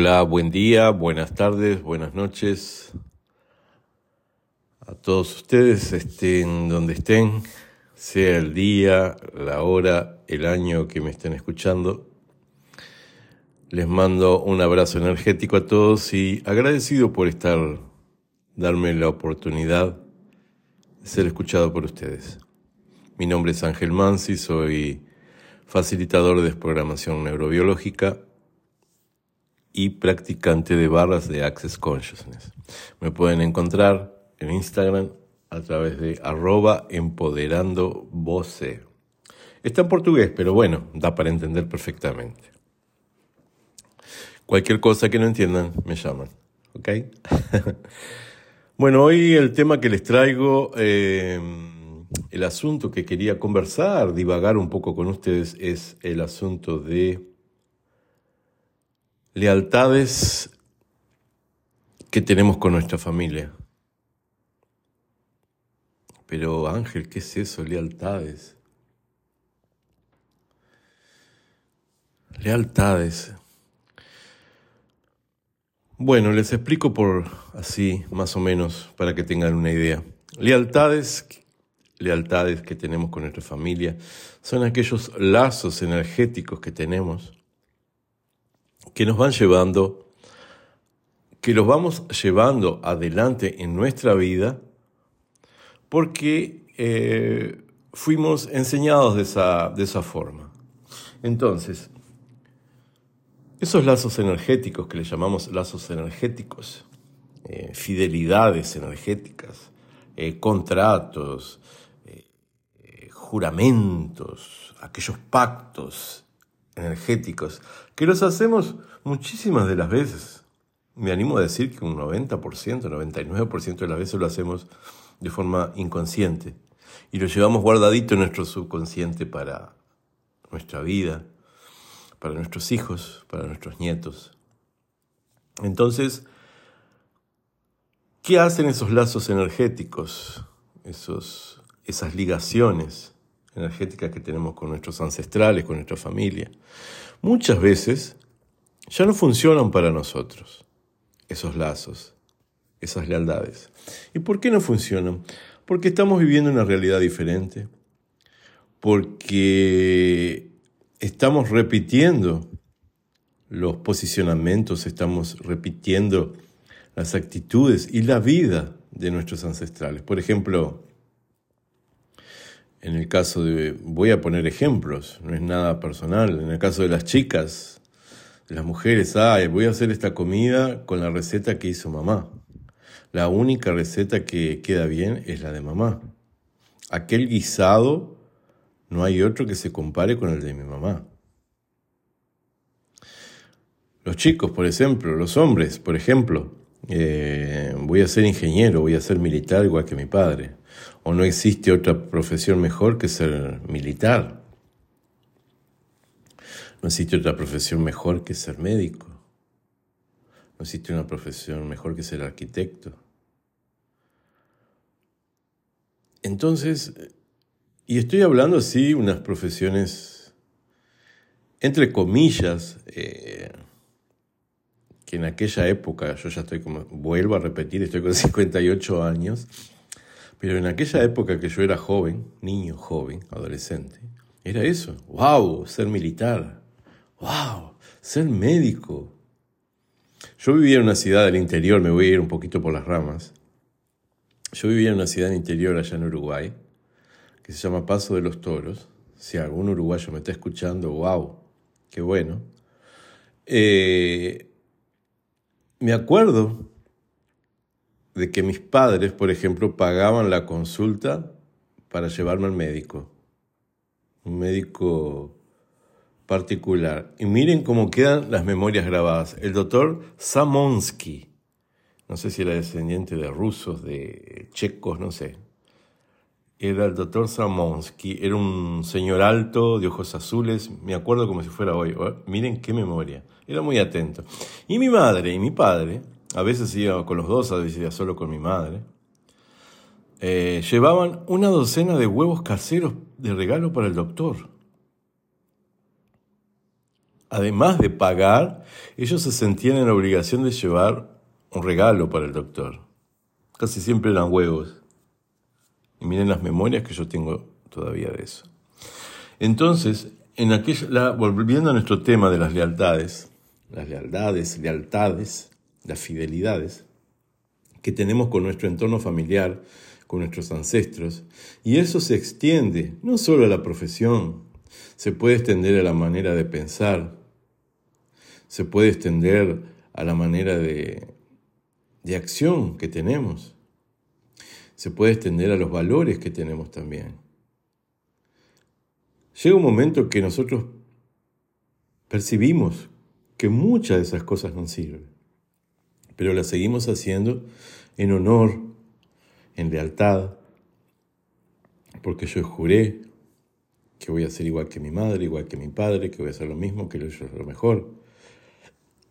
Hola, buen día, buenas tardes, buenas noches a todos ustedes, estén donde estén, sea el día, la hora, el año que me estén escuchando. Les mando un abrazo energético a todos y agradecido por estar, darme la oportunidad de ser escuchado por ustedes. Mi nombre es Ángel Mansi, soy facilitador de desprogramación neurobiológica y practicante de barras de Access Consciousness. Me pueden encontrar en Instagram a través de arroba empoderando voce. Está en portugués, pero bueno, da para entender perfectamente. Cualquier cosa que no entiendan, me llaman. ¿Ok? bueno, hoy el tema que les traigo, eh, el asunto que quería conversar, divagar un poco con ustedes, es el asunto de lealtades que tenemos con nuestra familia. Pero Ángel, ¿qué es eso? Lealtades. Lealtades. Bueno, les explico por así, más o menos, para que tengan una idea. Lealtades, lealtades que tenemos con nuestra familia, son aquellos lazos energéticos que tenemos que nos van llevando, que los vamos llevando adelante en nuestra vida porque eh, fuimos enseñados de esa, de esa forma. Entonces, esos lazos energéticos que le llamamos lazos energéticos, eh, fidelidades energéticas, eh, contratos, juramentos, aquellos pactos energéticos, que los hacemos muchísimas de las veces. Me animo a decir que un 90%, 99% de las veces lo hacemos de forma inconsciente y lo llevamos guardadito en nuestro subconsciente para nuestra vida, para nuestros hijos, para nuestros nietos. Entonces, ¿qué hacen esos lazos energéticos, esos, esas ligaciones energéticas que tenemos con nuestros ancestrales, con nuestra familia? Muchas veces ya no funcionan para nosotros esos lazos, esas lealtades. ¿Y por qué no funcionan? Porque estamos viviendo una realidad diferente, porque estamos repitiendo los posicionamientos, estamos repitiendo las actitudes y la vida de nuestros ancestrales. Por ejemplo, en el caso de, voy a poner ejemplos, no es nada personal, en el caso de las chicas, de las mujeres, ah, voy a hacer esta comida con la receta que hizo mamá. La única receta que queda bien es la de mamá. Aquel guisado, no hay otro que se compare con el de mi mamá. Los chicos, por ejemplo, los hombres, por ejemplo, eh, voy a ser ingeniero, voy a ser militar igual que mi padre. O no existe otra profesión mejor que ser militar. No existe otra profesión mejor que ser médico. No existe una profesión mejor que ser arquitecto. Entonces, y estoy hablando así, unas profesiones, entre comillas, eh, que en aquella época, yo ya estoy como, vuelvo a repetir, estoy con 58 años, pero en aquella época que yo era joven, niño, joven, adolescente, era eso, wow, ser militar, wow, ser médico, yo vivía en una ciudad del interior, me voy a ir un poquito por las ramas. Yo vivía en una ciudad del interior allá en Uruguay, que se llama Paso de los Toros. Si algún uruguayo me está escuchando, wow, qué bueno. Eh, me acuerdo de que mis padres, por ejemplo, pagaban la consulta para llevarme al médico. Un médico particular. Y miren cómo quedan las memorias grabadas. El doctor Samonsky, no sé si era descendiente de rusos, de checos, no sé. Era el doctor Samonsky, era un señor alto, de ojos azules, me acuerdo como si fuera hoy. Oh, miren qué memoria, era muy atento. Y mi madre y mi padre, a veces iba con los dos, a veces iba solo con mi madre, eh, llevaban una docena de huevos caseros de regalo para el doctor. además de pagar, ellos se sentían en la obligación de llevar un regalo para el doctor. Casi siempre eran huevos. Y miren las memorias que yo tengo todavía de eso. Entonces, en aquella, volviendo a nuestro tema de las lealtades, las lealtades, lealtades, las fidelidades que tenemos con nuestro entorno familiar, con nuestros ancestros, y eso se extiende no solo a la profesión, se puede extender a la manera de pensar, se puede extender a la manera de, de acción que tenemos, se puede extender a los valores que tenemos también. Llega un momento que nosotros percibimos que muchas de esas cosas no sirven, pero las seguimos haciendo en honor, en lealtad, porque yo juré que voy a ser igual que mi madre, igual que mi padre, que voy a hacer lo mismo, que ellos lo mejor.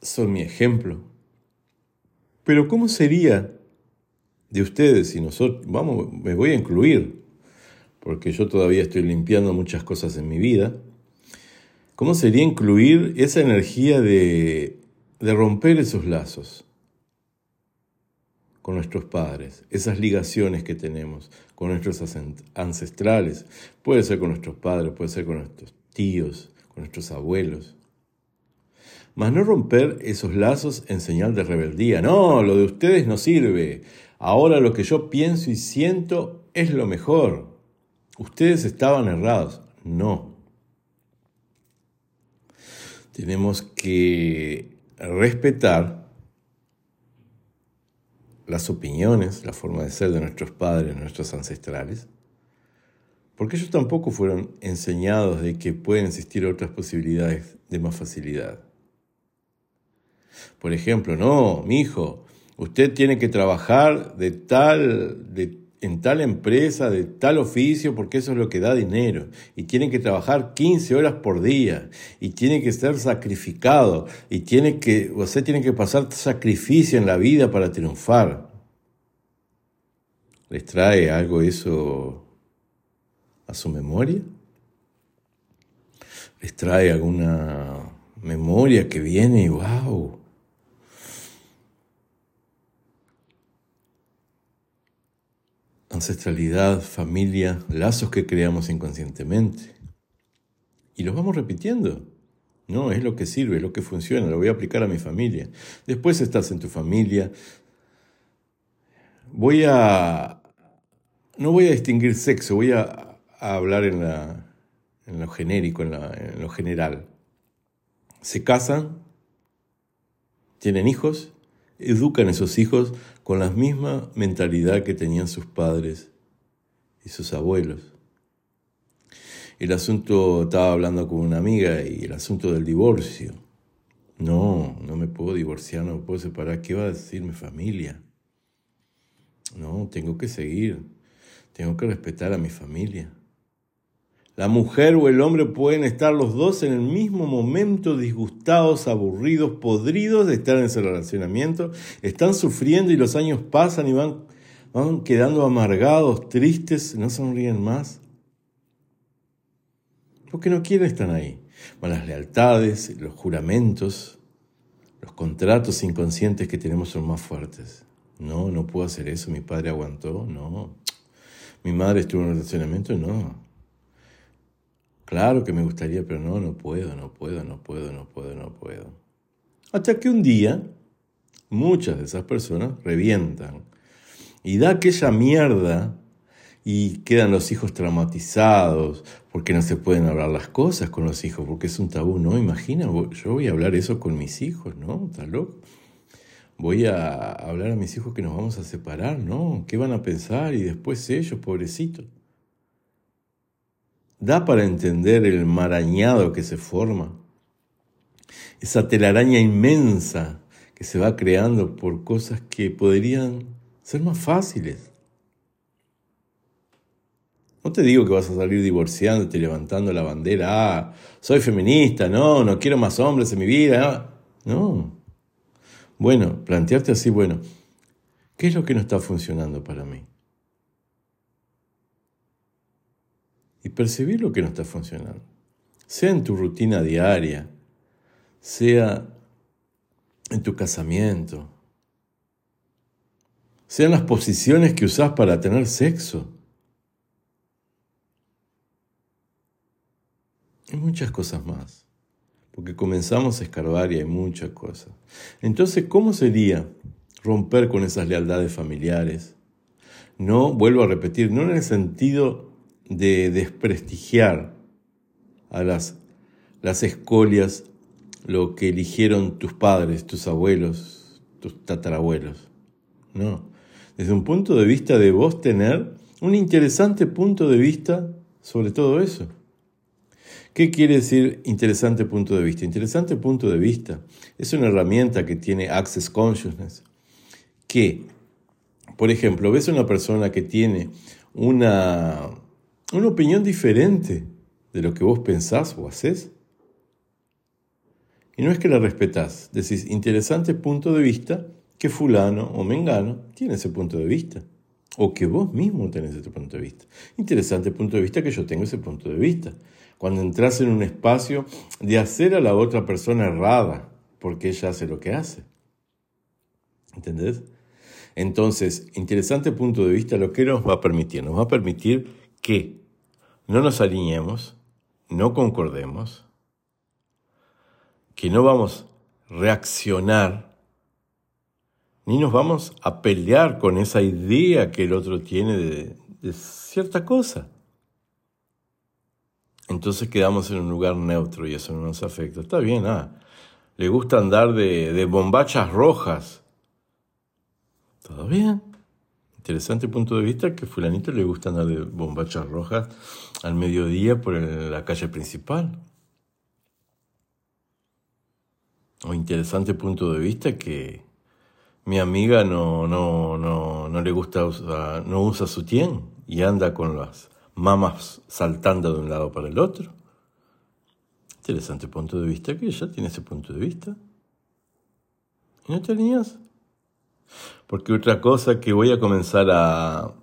Son mi ejemplo. Pero ¿cómo sería de ustedes si nosotros, vamos, me voy a incluir, porque yo todavía estoy limpiando muchas cosas en mi vida, ¿cómo sería incluir esa energía de, de romper esos lazos? Con nuestros padres, esas ligaciones que tenemos con nuestros ancestrales, puede ser con nuestros padres, puede ser con nuestros tíos, con nuestros abuelos. Mas no romper esos lazos en señal de rebeldía. No, lo de ustedes no sirve. Ahora lo que yo pienso y siento es lo mejor. Ustedes estaban errados. No. Tenemos que respetar las opiniones, la forma de ser de nuestros padres, nuestros ancestrales, porque ellos tampoco fueron enseñados de que pueden existir otras posibilidades de más facilidad. Por ejemplo, no, mi hijo, usted tiene que trabajar de tal, de en tal empresa, de tal oficio, porque eso es lo que da dinero. Y tiene que trabajar 15 horas por día. Y tiene que ser sacrificado. Y tiene que, usted tiene que pasar sacrificio en la vida para triunfar. ¿Les trae algo eso a su memoria? ¿Les trae alguna memoria que viene y wow? Ancestralidad, familia, lazos que creamos inconscientemente. Y los vamos repitiendo. No, es lo que sirve, es lo que funciona, lo voy a aplicar a mi familia. Después estás en tu familia. Voy a... No voy a distinguir sexo, voy a, hablar en, la, en lo genérico, en, en lo general. Se casan, tienen hijos, educan a esos hijos con la misma mentalidad que tenían sus padres y sus abuelos. El asunto, estaba hablando con una amiga y el asunto del divorcio. No, no me puedo divorciar, no me puedo separar. ¿Qué va a decir mi familia? No, tengo que seguir. Tengo que respetar a mi familia. La mujer o el hombre pueden estar los dos en el mismo momento disgustados, aburridos, podridos de estar en ese relacionamiento. Están sufriendo y los años pasan y van, van quedando amargados, tristes, no sonríen más. Porque no quieren estar ahí. las lealtades, los juramentos, los contratos inconscientes que tenemos son más fuertes. No, no puedo hacer eso. Mi padre aguantó. No. Mi madre estuvo en un relacionamiento. No. Claro que me gustaría, pero no, no puedo, no puedo, no puedo, no puedo, no puedo. Hasta que un día muchas de esas personas revientan y da aquella mierda y quedan los hijos traumatizados porque no se pueden hablar las cosas con los hijos, porque es un tabú, ¿no? Imagina, yo voy a hablar eso con mis hijos, ¿no? ¿Estás loco? Voy a hablar a mis hijos que nos vamos a separar, ¿no? ¿Qué van a pensar? Y después ellos, pobrecitos. Da para entender el marañado que se forma, esa telaraña inmensa que se va creando por cosas que podrían ser más fáciles. No te digo que vas a salir divorciándote, levantando la bandera, ah, soy feminista, no, no quiero más hombres en mi vida. No. Bueno, plantearte así, bueno, ¿qué es lo que no está funcionando para mí? Y percibir lo que no está funcionando. Sea en tu rutina diaria, sea en tu casamiento, sean las posiciones que usás para tener sexo. Y muchas cosas más, porque comenzamos a escarbar y hay muchas cosas. Entonces, ¿cómo sería romper con esas lealtades familiares? No, vuelvo a repetir, no en el sentido de desprestigiar a las, las escolias, lo que eligieron tus padres, tus abuelos, tus tatarabuelos. No, desde un punto de vista de vos tener un interesante punto de vista sobre todo eso. ¿Qué quiere decir interesante punto de vista? Interesante punto de vista es una herramienta que tiene Access Consciousness, que, por ejemplo, ves a una persona que tiene una, una opinión diferente de lo que vos pensás o haces, y no es que la respetás, decís, interesante punto de vista que fulano o mengano tiene ese punto de vista, o que vos mismo tenés ese punto de vista. Interesante punto de vista que yo tengo ese punto de vista. Cuando entras en un espacio de hacer a la otra persona errada, porque ella hace lo que hace. ¿Entendés? Entonces, interesante punto de vista, lo que nos va a permitir, nos va a permitir que no nos alineemos, no concordemos, que no vamos a reaccionar, ni nos vamos a pelear con esa idea que el otro tiene de, cierta cosa. Entonces quedamos en un lugar neutro y eso no nos afecta. Está bien, ah, le gusta andar de, de bombachas rojas. Todo bien. Interesante punto de vista que fulanito le gusta andar de bombachas rojas al mediodía por la calle principal. O interesante punto de vista que mi amiga no, no, no, no le gusta, usar, no usa su tien y anda con las mamas saltando de un lado para el otro. Interesante punto de vista que ella tiene ese punto de vista. ¿Y no te alineas? Porque otra cosa que voy a comenzar a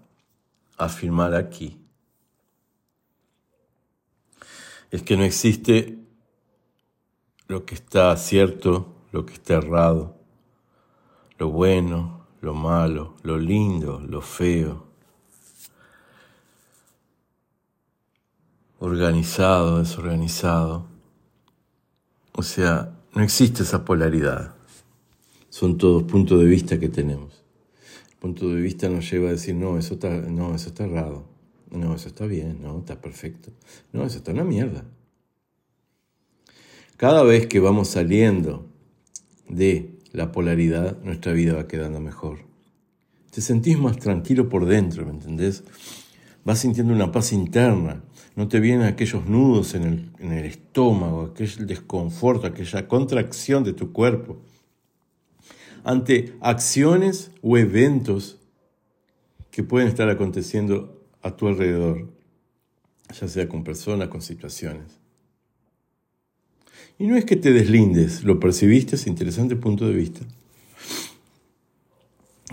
afirmar aquí es que no existe lo que está cierto, lo que está errado, lo bueno, lo malo, lo lindo, lo feo, organizado, desorganizado. O sea, no existe esa polaridad. Son todos puntos de vista que tenemos. El punto de vista nos lleva a decir, no, eso está, no, eso está errado. No, eso está bien, no, está perfecto. No, eso está una mierda. Cada vez que vamos saliendo de la polaridad, nuestra vida va quedando mejor. Te sentís más tranquilo por dentro, ¿me entendés? Vas sintiendo una paz interna. No te vienen aquellos nudos en el, en el estómago, aquel desconforto, aquella contracción de tu cuerpo ante acciones o eventos que pueden estar aconteciendo a tu alrededor, ya sea con personas, con situaciones. Y no es que te deslindes, lo percibiste, es interesante punto de vista.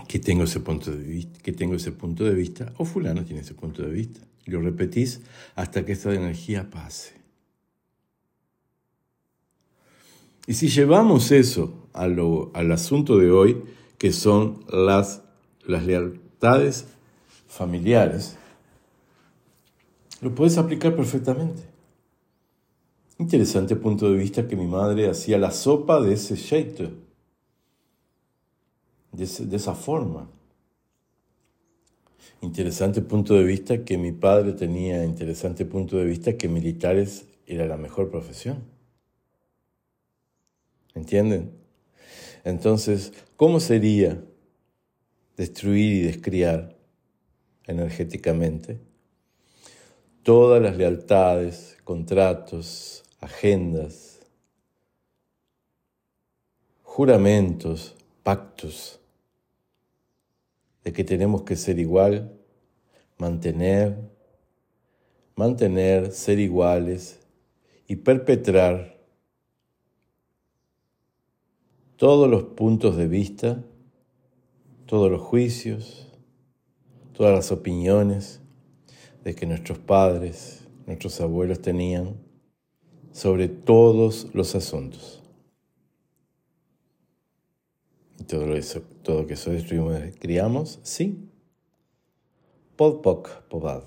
Que tengo ese punto de vista, que tengo ese punto de vista, o fulano tiene ese punto de vista. Lo repetís hasta que esta energía pase. Y si llevamos eso a al asunto de hoy, que son las, las lealtades familiares, lo puedes aplicar perfectamente. Interesante punto de vista que mi madre hacía la sopa de ese jeito, de, de esa forma. Interesante punto de vista que mi padre tenía, interesante punto de vista que militares era la mejor profesión. ¿Entienden? Entonces, ¿cómo sería destruir y descriar energéticamente todas las lealtades, contratos, agendas, juramentos, pactos de que tenemos que ser igual, mantener, mantener, ser iguales y perpetrar todos los puntos de vista, todos los juicios, todas las opiniones de que nuestros padres, nuestros abuelos tenían sobre todos los asuntos. y todo eso, todo que eso destruimos criamos, sí. Pod poc pobad.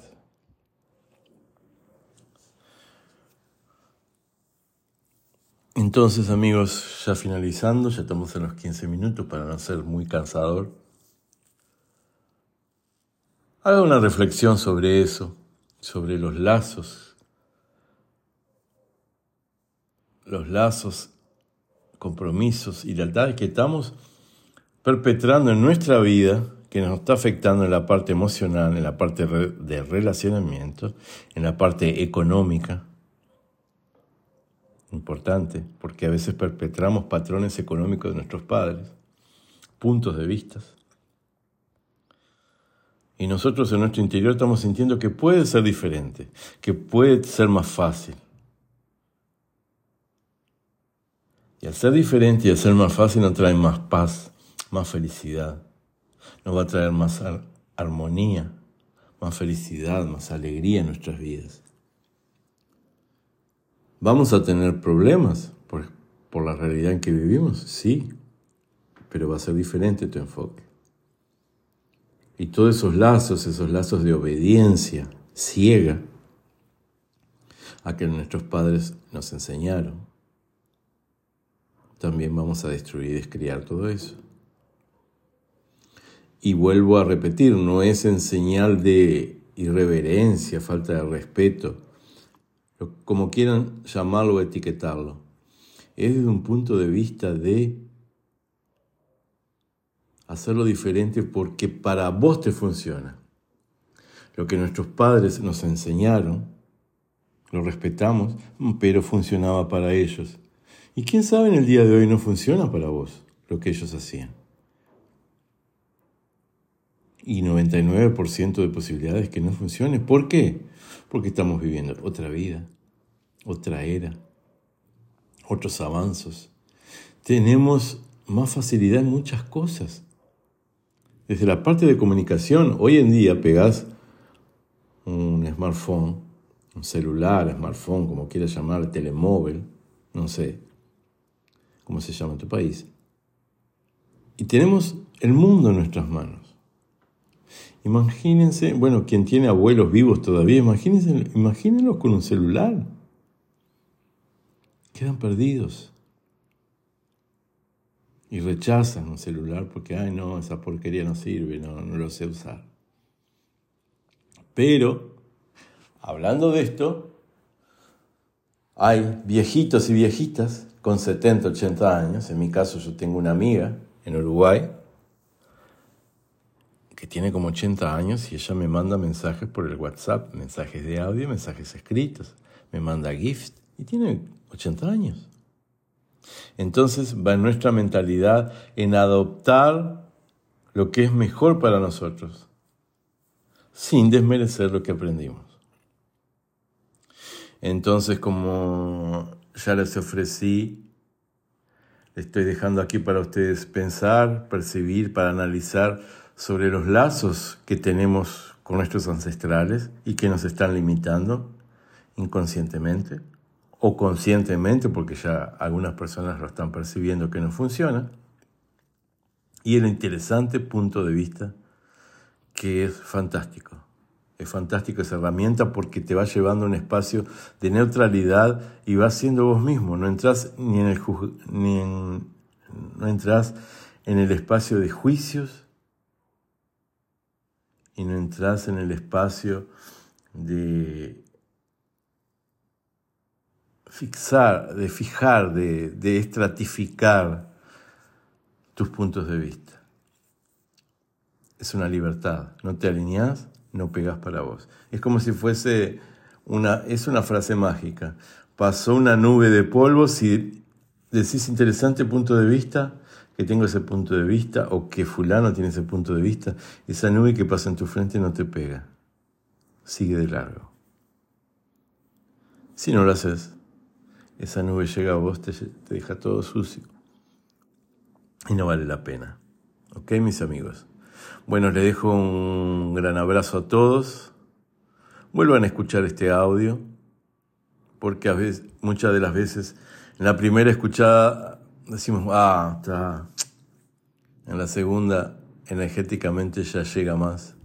Entonces, amigos, ya finalizando, ya estamos en los 15 minutos para no ser muy cansador. Haga una reflexión sobre eso, sobre los lazos, los lazos, compromisos y lealtades que estamos perpetrando en nuestra vida, que nos está afectando en la parte emocional, en la parte de relacionamiento, en la parte económica. Importante, porque a veces perpetramos patrones económicos de nuestros padres, puntos de vista. Y nosotros en nuestro interior estamos sintiendo que puede ser diferente, que puede ser más fácil. Y al ser diferente y al ser más fácil nos trae más paz, más felicidad. Nos va a traer más armonía, más felicidad, más alegría en nuestras vidas. ¿Vamos a tener problemas por, por la realidad en que vivimos? Sí, pero va a ser diferente tu enfoque. Y todos esos lazos, esos lazos de obediencia ciega a que nuestros padres nos enseñaron, también vamos a destruir y descriar todo eso. Y vuelvo a repetir, no es en señal de irreverencia, falta de respeto, como quieran llamarlo o etiquetarlo. Es desde un punto de vista de hacerlo diferente porque para vos te funciona. Lo que nuestros padres nos enseñaron, lo respetamos, pero funcionaba para ellos. Y quién sabe en el día de hoy no funciona para vos lo que ellos hacían. Y 99% de posibilidades que no funcione. ¿Por qué? Porque estamos viviendo otra vida, otra era, otros avances. Tenemos más facilidad en muchas cosas. Desde la parte de comunicación, hoy en día pegás un smartphone, un celular, smartphone, como quieras llamar, telemóvil, no sé cómo se llama en tu país. Y tenemos el mundo en nuestras manos. Imagínense, bueno, quien tiene abuelos vivos todavía, imagínense, imagínenlos con un celular. Quedan perdidos y rechazan un celular porque, ay no, esa porquería no sirve, no, no lo sé usar. Pero, hablando de esto, hay viejitos y viejitas con 70, 80 años, en mi caso yo tengo una amiga en Uruguay que tiene como 80 años y ella me manda mensajes por el WhatsApp, mensajes de audio, mensajes escritos, me manda gift y tiene 80 años. Entonces va nuestra mentalidad en adoptar lo que es mejor para nosotros, sin desmerecer lo que aprendimos. Entonces, como ya les ofrecí, estoy dejando aquí para ustedes pensar, percibir, para analizar sobre los lazos que tenemos con nuestros ancestrales y que nos están limitando inconscientemente o conscientemente, porque ya algunas personas lo están percibiendo que no funciona, y el interesante punto de vista que es fantástico. Es fantástico esa herramienta porque te va llevando a un espacio de neutralidad y vas siendo vos mismo. No entras ni en el ni no entras en el espacio de juicios y no entras en el espacio de fixar, de fijar, de, de estratificar tus puntos de vista. Es una libertad. No te alineás, no pegas para vos. Es como si fuese una, es una frase mágica. Pasó una nube de polvo, si decís interesante punto de vista, que tengo ese punto de vista, o que fulano tiene ese punto de vista, esa nube que pasa en tu frente no te pega. Sigue de largo. Si no lo haces, esa nube llega a vos, te, deja todo sucio. Y no vale la pena. ¿Ok, mis amigos? Bueno, les dejo un gran abrazo a todos. Vuelvan a escuchar este audio, porque a veces, muchas de las veces en la primera escuchada decimos, ah, está, En la segunda, energéticamente ya llega más.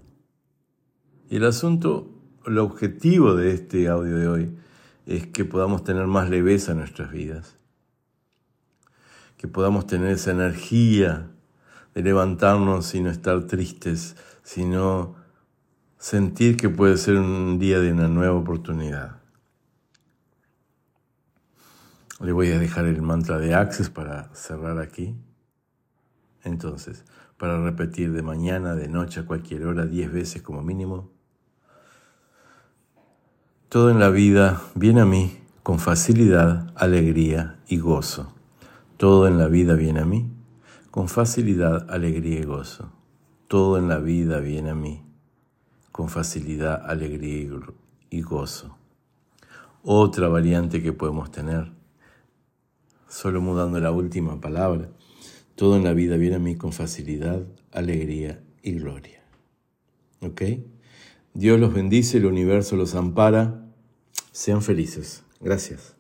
Y el asunto, el objetivo de este audio de hoy es que podamos tener más leveza en nuestras vidas, que podamos tener esa energía de levantarnos y no estar tristes, sino sentir que puede ser un día de una nueva oportunidad. Le voy a dejar el mantra de Access para cerrar aquí. Entonces, para repetir de mañana, de noche, a cualquier hora, diez veces como mínimo. Todo en la vida viene a mí con facilidad, alegría y gozo. Todo en la vida viene a mí con facilidad, alegría y gozo. Todo en la vida viene a mí con facilidad, alegría y gozo. Otra variante que podemos tener, solo mudando la última palabra, todo en la vida viene a mí con facilidad, alegría y gloria. ¿Ok? Dios los bendice, el universo los ampara. Sean felices. Gracias.